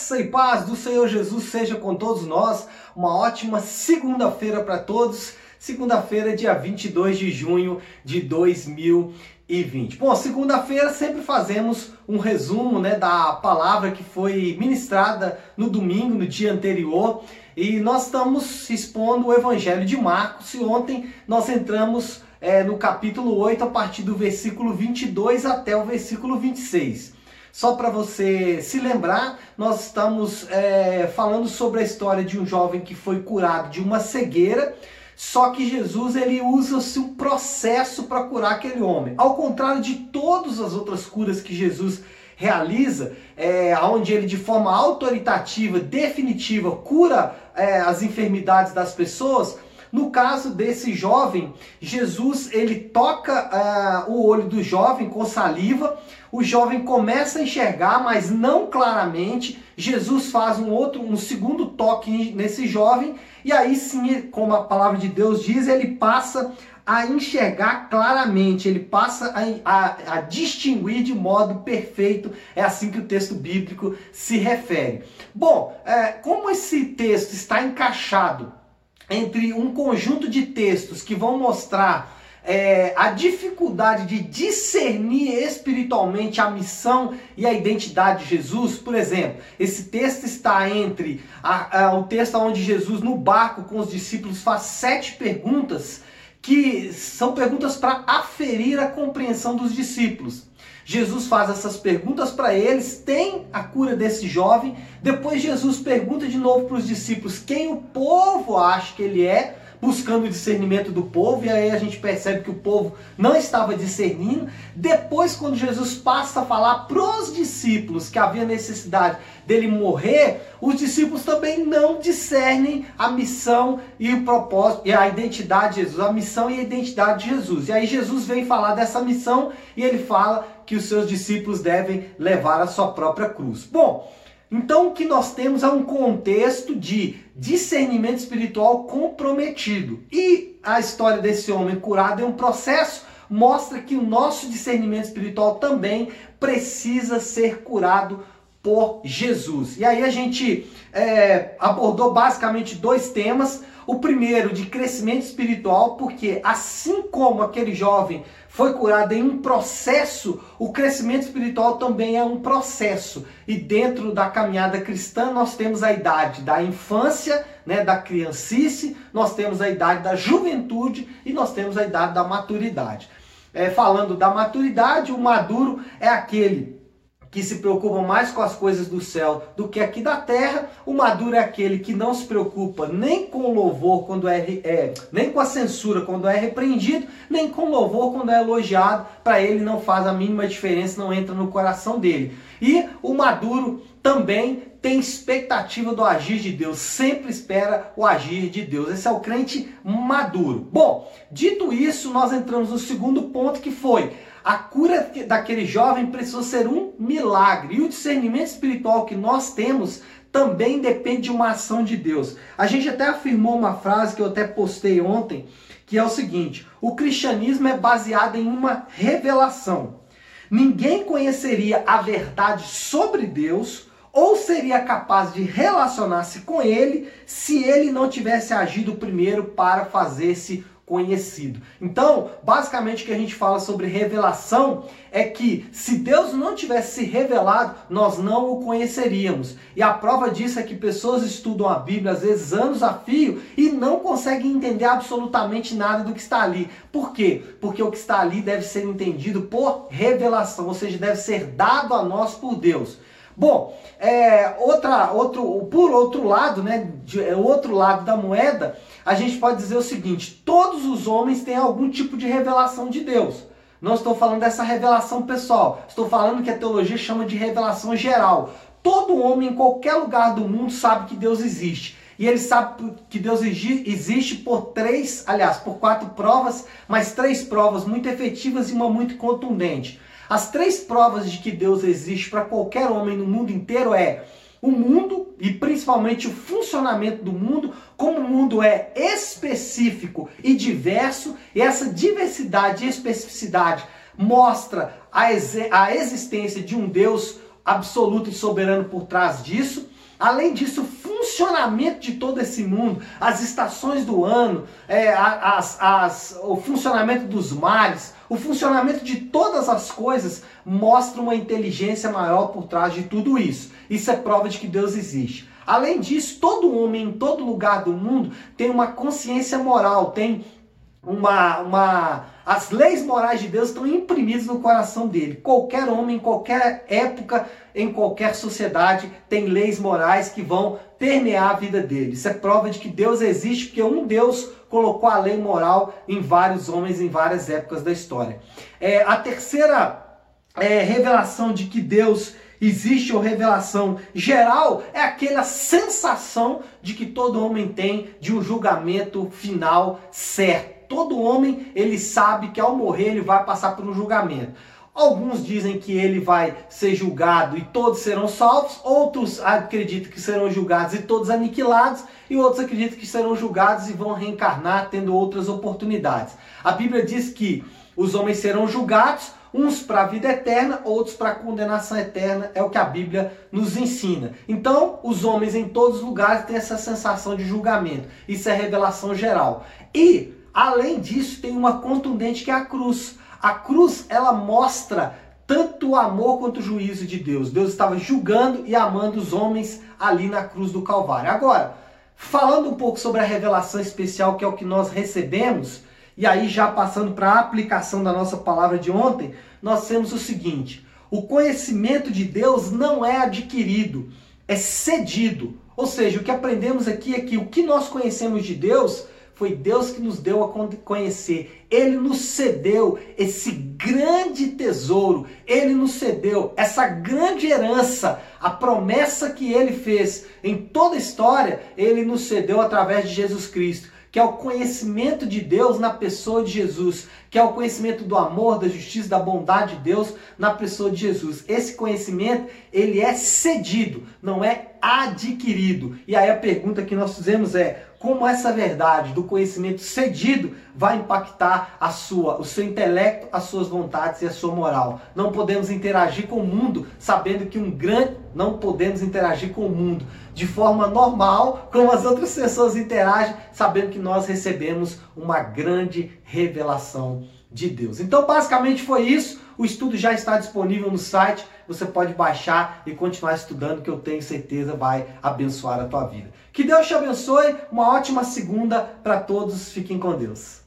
Graça e paz do Senhor Jesus seja com todos nós. Uma ótima segunda-feira para todos. Segunda-feira, dia 22 de junho de 2020. Bom, segunda-feira sempre fazemos um resumo né, da palavra que foi ministrada no domingo, no dia anterior. E nós estamos expondo o Evangelho de Marcos. E ontem nós entramos é, no capítulo 8, a partir do versículo 22 até o versículo 26. Só para você se lembrar, nós estamos é, falando sobre a história de um jovem que foi curado de uma cegueira. Só que Jesus ele usa-se um processo para curar aquele homem. Ao contrário de todas as outras curas que Jesus realiza, é, onde ele de forma autoritativa, definitiva, cura é, as enfermidades das pessoas, no caso desse jovem, Jesus ele toca uh, o olho do jovem com saliva, o jovem começa a enxergar, mas não claramente. Jesus faz um outro, um segundo toque nesse jovem e aí sim, como a palavra de Deus diz, ele passa a enxergar claramente, ele passa a, a, a, distinguir de modo perfeito. É assim que o texto bíblico se refere. Bom, é, como esse texto está encaixado entre um conjunto de textos que vão mostrar é, a dificuldade de discernir espiritualmente a missão e a identidade de Jesus, por exemplo, esse texto está entre a, a, o texto onde Jesus no barco com os discípulos faz sete perguntas que são perguntas para aferir a compreensão dos discípulos. Jesus faz essas perguntas para eles, tem a cura desse jovem. Depois Jesus pergunta de novo para os discípulos quem o povo acha que ele é, buscando o discernimento do povo, e aí a gente percebe que o povo não estava discernindo. Depois, quando Jesus passa a falar para os discípulos que havia necessidade dele morrer, os discípulos também não discernem a missão e o propósito e a identidade de Jesus, a missão e a identidade de Jesus. E aí Jesus vem falar dessa missão e ele fala que os seus discípulos devem levar a sua própria cruz. Bom, então o que nós temos é um contexto de discernimento espiritual comprometido. E a história desse homem curado é um processo mostra que o nosso discernimento espiritual também precisa ser curado por Jesus. E aí a gente é, abordou basicamente dois temas. O primeiro de crescimento espiritual, porque assim como aquele jovem foi curado em um processo, o crescimento espiritual também é um processo. E dentro da caminhada cristã nós temos a idade da infância, né, da criancice, nós temos a idade da juventude e nós temos a idade da maturidade. É, falando da maturidade, o maduro é aquele que se preocupa mais com as coisas do céu do que aqui da terra. O maduro é aquele que não se preocupa nem com louvor quando é, é nem com a censura quando é repreendido, nem com louvor quando é elogiado. Para ele não faz a mínima diferença, não entra no coração dele. E o maduro também tem expectativa do agir de Deus, sempre espera o agir de Deus. Esse é o crente maduro. Bom, dito isso, nós entramos no segundo ponto que foi a cura daquele jovem precisou ser um milagre. E o discernimento espiritual que nós temos também depende de uma ação de Deus. A gente até afirmou uma frase que eu até postei ontem, que é o seguinte: o cristianismo é baseado em uma revelação. Ninguém conheceria a verdade sobre Deus ou seria capaz de relacionar-se com ele se ele não tivesse agido primeiro para fazer-se conhecido. Então, basicamente o que a gente fala sobre revelação é que se Deus não tivesse se revelado, nós não o conheceríamos. E a prova disso é que pessoas estudam a Bíblia às vezes anos a fio e não conseguem entender absolutamente nada do que está ali. Por quê? Porque o que está ali deve ser entendido por revelação, ou seja, deve ser dado a nós por Deus. Bom, é, outra, outro, por outro lado, né, de, é, outro lado da moeda, a gente pode dizer o seguinte: todos os homens têm algum tipo de revelação de Deus. Não estou falando dessa revelação pessoal, estou falando que a teologia chama de revelação geral. Todo homem em qualquer lugar do mundo sabe que Deus existe. E ele sabe que Deus existe por três, aliás, por quatro provas, mas três provas muito efetivas e uma muito contundente. As três provas de que Deus existe para qualquer homem no mundo inteiro é o mundo e principalmente o funcionamento do mundo, como o mundo é específico e diverso, e essa diversidade e especificidade mostra a, a existência de um Deus absoluto e soberano por trás disso. Além disso, o funcionamento de todo esse mundo, as estações do ano, é, as, as, o funcionamento dos mares, o funcionamento de todas as coisas mostra uma inteligência maior por trás de tudo isso. Isso é prova de que Deus existe. Além disso, todo homem em todo lugar do mundo tem uma consciência moral, tem uma, uma as leis morais de Deus estão imprimidas no coração dele. Qualquer homem, em qualquer época, em qualquer sociedade, tem leis morais que vão permear a vida dele. Isso é prova de que Deus existe, porque um Deus colocou a lei moral em vários homens em várias épocas da história. É, a terceira é, revelação de que Deus existe ou revelação geral é aquela sensação de que todo homem tem de um julgamento final certo. Todo homem ele sabe que ao morrer ele vai passar por um julgamento. Alguns dizem que ele vai ser julgado e todos serão salvos, outros acreditam que serão julgados e todos aniquilados, e outros acreditam que serão julgados e vão reencarnar tendo outras oportunidades. A Bíblia diz que os homens serão julgados, uns para a vida eterna, outros para a condenação eterna, é o que a Bíblia nos ensina. Então, os homens em todos os lugares têm essa sensação de julgamento. Isso é revelação geral. E, além disso, tem uma contundente que é a cruz. A cruz, ela mostra tanto o amor quanto o juízo de Deus. Deus estava julgando e amando os homens ali na cruz do Calvário. Agora, falando um pouco sobre a revelação especial que é o que nós recebemos, e aí, já passando para a aplicação da nossa palavra de ontem, nós temos o seguinte: o conhecimento de Deus não é adquirido, é cedido. Ou seja, o que aprendemos aqui é que o que nós conhecemos de Deus foi Deus que nos deu a conhecer. Ele nos cedeu esse grande tesouro, ele nos cedeu essa grande herança, a promessa que ele fez em toda a história, ele nos cedeu através de Jesus Cristo que é o conhecimento de Deus na pessoa de Jesus, que é o conhecimento do amor, da justiça, da bondade de Deus na pessoa de Jesus. Esse conhecimento, ele é cedido, não é adquirido. E aí a pergunta que nós fizemos é: como essa verdade do conhecimento cedido vai impactar a sua, o seu intelecto, as suas vontades e a sua moral. Não podemos interagir com o mundo sabendo que um grande não podemos interagir com o mundo de forma normal, como as outras pessoas interagem, sabendo que nós recebemos uma grande revelação de Deus. Então, basicamente foi isso. O estudo já está disponível no site. Você pode baixar e continuar estudando, que eu tenho certeza vai abençoar a tua vida. Que Deus te abençoe. Uma ótima segunda para todos. Fiquem com Deus.